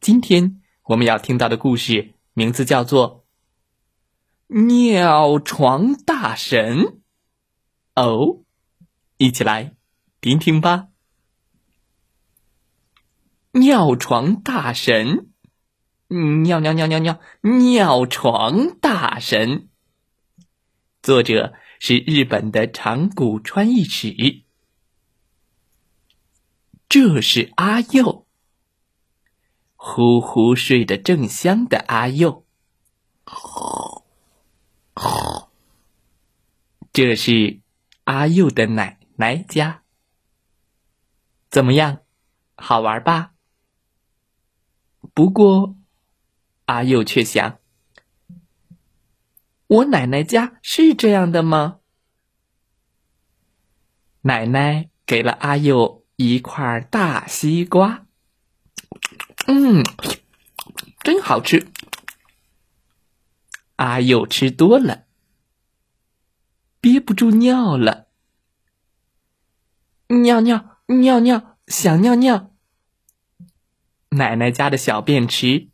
今天我们要听到的故事名字叫做《尿床大神》。哦，一起来听听吧。尿床大神，尿尿尿尿尿尿床大神。作者是日本的长谷川义史。这是阿佑，呼呼睡得正香的阿佑。这是阿佑的奶奶家。怎么样，好玩吧？不过，阿佑却想：我奶奶家是这样的吗？奶奶给了阿佑一块大西瓜，嗯，真好吃。阿佑吃多了，憋不住尿了，尿尿尿尿，想尿尿。奶奶家的小便池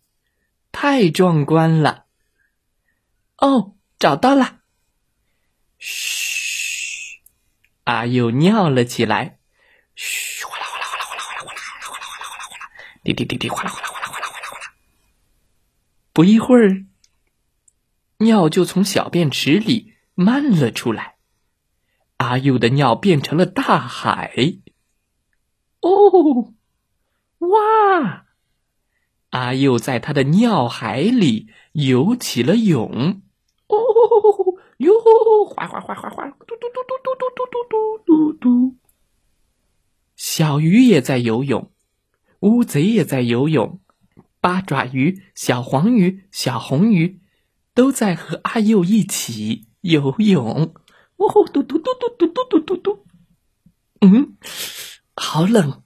太壮观了。哦，找到了！嘘，阿佑尿了起来。嘘，滴滴滴滴，哗啦哗啦哗啦哗啦哗啦哗啦。不一会儿，尿就从小便池里漫了出来。阿佑的尿变成了大海。哦，哇！阿佑在他的尿海里游起了泳，哦哟，哗哗哗哗哗，嘟嘟嘟嘟嘟嘟嘟嘟嘟嘟。小鱼也在游泳，乌贼也在游泳，八爪鱼、小黄鱼、小红鱼都在和阿佑一起游泳。哦，嘟嘟嘟嘟嘟嘟嘟嘟嘟。嗯，好冷，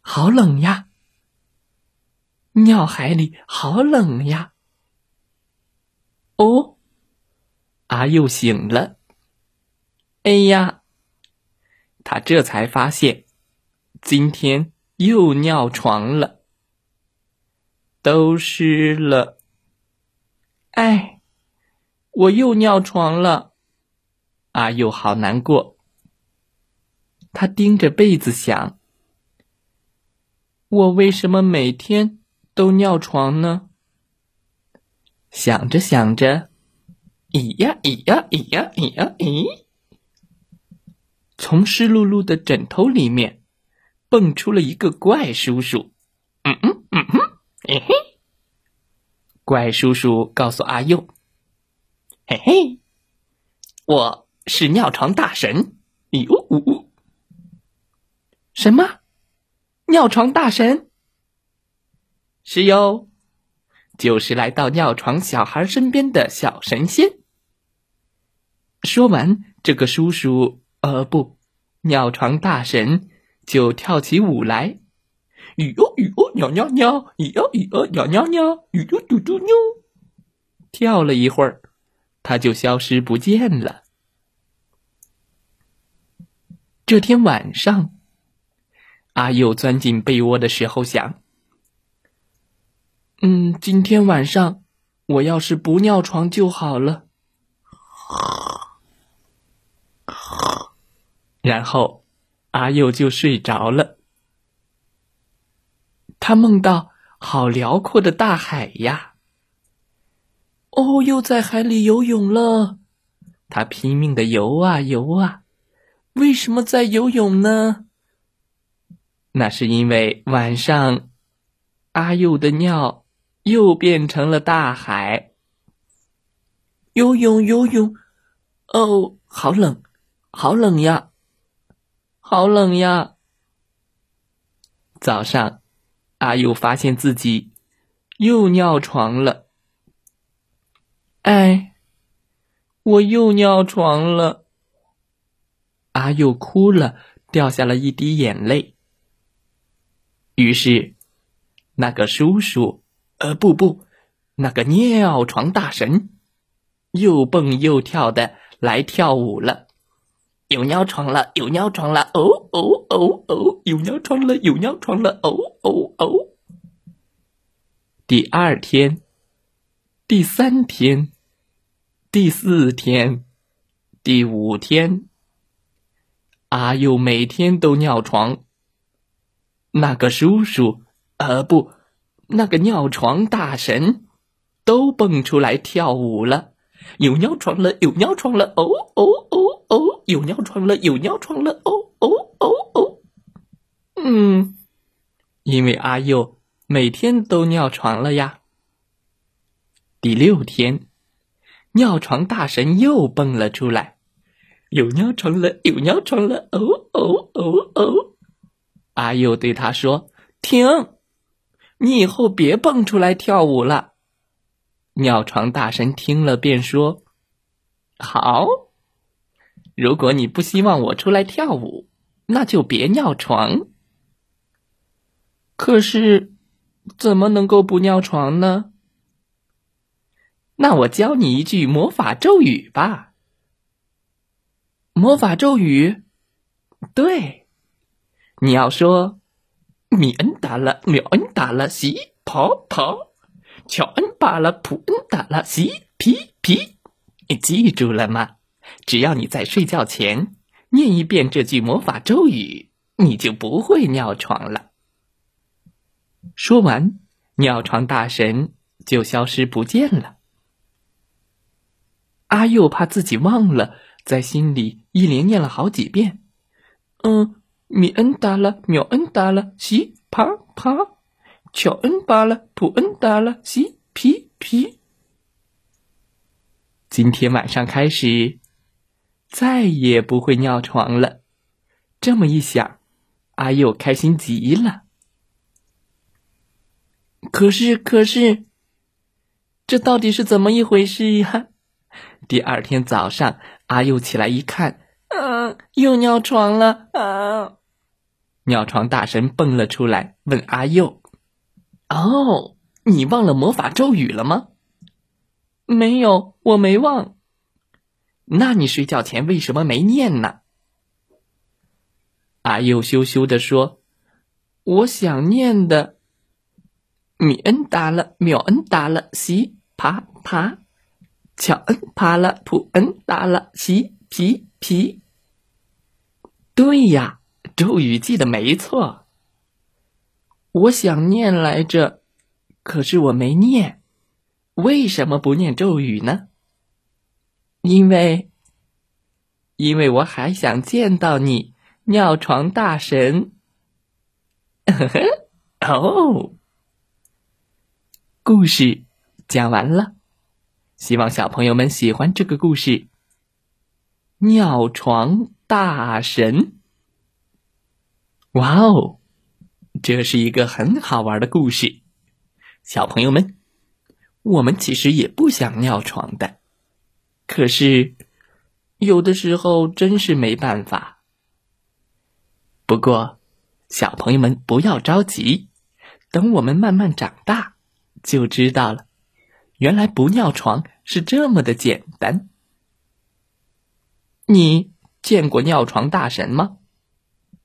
好冷呀。尿海里好冷呀！哦，阿佑醒了。哎呀，他这才发现，今天又尿床了，都湿了。哎，我又尿床了，阿佑好难过。他盯着被子想：我为什么每天？都尿床呢。想着想着，咦呀咦呀咦呀咦呀咦，从湿漉漉的枕头里面蹦出了一个怪叔叔。嗯嗯嗯嗯，嘿嘿。怪叔叔告诉阿佑：“嘿嘿，我是尿床大神。”哟呜呜，什么？尿床大神？是哟，就是来到尿床小孩身边的小神仙。说完，这个叔叔，呃，不，尿床大神就跳起舞来，咦哟咦哟，尿尿尿，咦哟咦哟，尿尿尿，咦哟嘟嘟尿。跳了一会儿，他就消失不见了。这天晚上，阿佑钻进被窝的时候想。嗯，今天晚上我要是不尿床就好了。然后阿佑就睡着了。他梦到好辽阔的大海呀！哦，又在海里游泳了。他拼命的游啊游啊，为什么在游泳呢？那是因为晚上阿佑的尿。又变成了大海。游泳，游泳，哦，好冷，好冷呀，好冷呀。早上，阿佑发现自己又尿床了。哎，我又尿床了。阿佑哭了，掉下了一滴眼泪。于是，那个叔叔，呃，不不，那个尿床大神，又蹦又跳的来跳舞了。有尿床了，有尿床了，哦哦哦哦，有尿床了，有尿床了，哦哦哦。第二天，第三天，第四天，第五天，阿佑每天都尿床。那个叔叔，呃，不，那个尿床大神，都蹦出来跳舞了。有尿床了，有尿床了，哦哦哦哦，有尿床了，有尿床了，哦哦哦哦。嗯，因为阿佑每天都尿床了呀。第六天，尿床大神又蹦了出来，有尿床了，有尿床了，哦哦哦哦。阿佑对他说：“停，你以后别蹦出来跳舞了。”尿床大神听了，便说：“好，如果你不希望我出来跳舞，那就别尿床。可是，怎么能够不尿床呢？那我教你一句魔法咒语吧。魔法咒语，对，你要说：‘米恩达了，秒恩达了，西跑跑。’”乔恩巴拉普恩达拉西皮皮，你记住了吗？只要你在睡觉前念一遍这句魔法咒语，你就不会尿床了。说完，尿床大神就消失不见了。阿佑怕自己忘了，在心里一连念了好几遍：“嗯，米恩达拉，秒恩达拉西啪啪。”乔恩巴了，普恩达了，西皮皮。今天晚上开始，再也不会尿床了。这么一想，阿佑开心极了。可是，可是，这到底是怎么一回事呀？第二天早上，阿佑起来一看，嗯，又尿床了啊！尿床大神蹦了出来，问阿佑。哦，你忘了魔法咒语了吗？没有，我没忘。那你睡觉前为什么没念呢？阿佑羞羞的说：“我想念的。”米恩达了，秒恩达了，西啪啪，巧恩啪了，普恩达了，西皮皮。对呀，咒语记得没错。我想念来着，可是我没念。为什么不念咒语呢？因为，因为我还想见到你，尿床大神。呵呵，哦，故事讲完了，希望小朋友们喜欢这个故事。尿床大神，哇哦！这是一个很好玩的故事，小朋友们，我们其实也不想尿床的，可是有的时候真是没办法。不过，小朋友们不要着急，等我们慢慢长大，就知道了，原来不尿床是这么的简单。你见过尿床大神吗？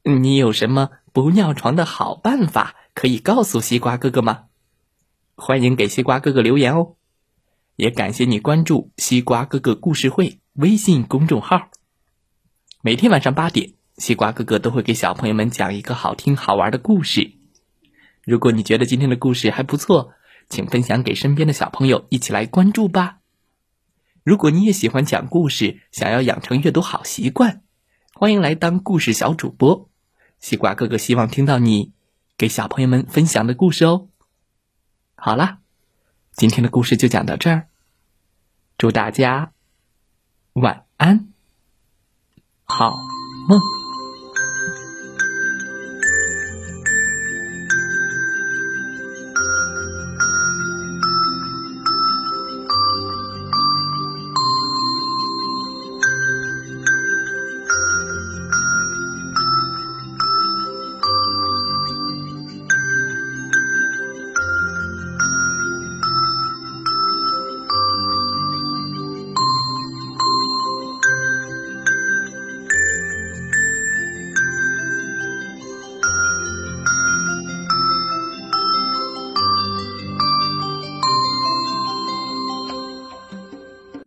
你有什么？不尿床的好办法，可以告诉西瓜哥哥吗？欢迎给西瓜哥哥留言哦！也感谢你关注西瓜哥哥故事会微信公众号。每天晚上八点，西瓜哥哥都会给小朋友们讲一个好听好玩的故事。如果你觉得今天的故事还不错，请分享给身边的小朋友一起来关注吧。如果你也喜欢讲故事，想要养成阅读好习惯，欢迎来当故事小主播。西瓜哥哥希望听到你给小朋友们分享的故事哦。好啦，今天的故事就讲到这儿，祝大家晚安，好梦。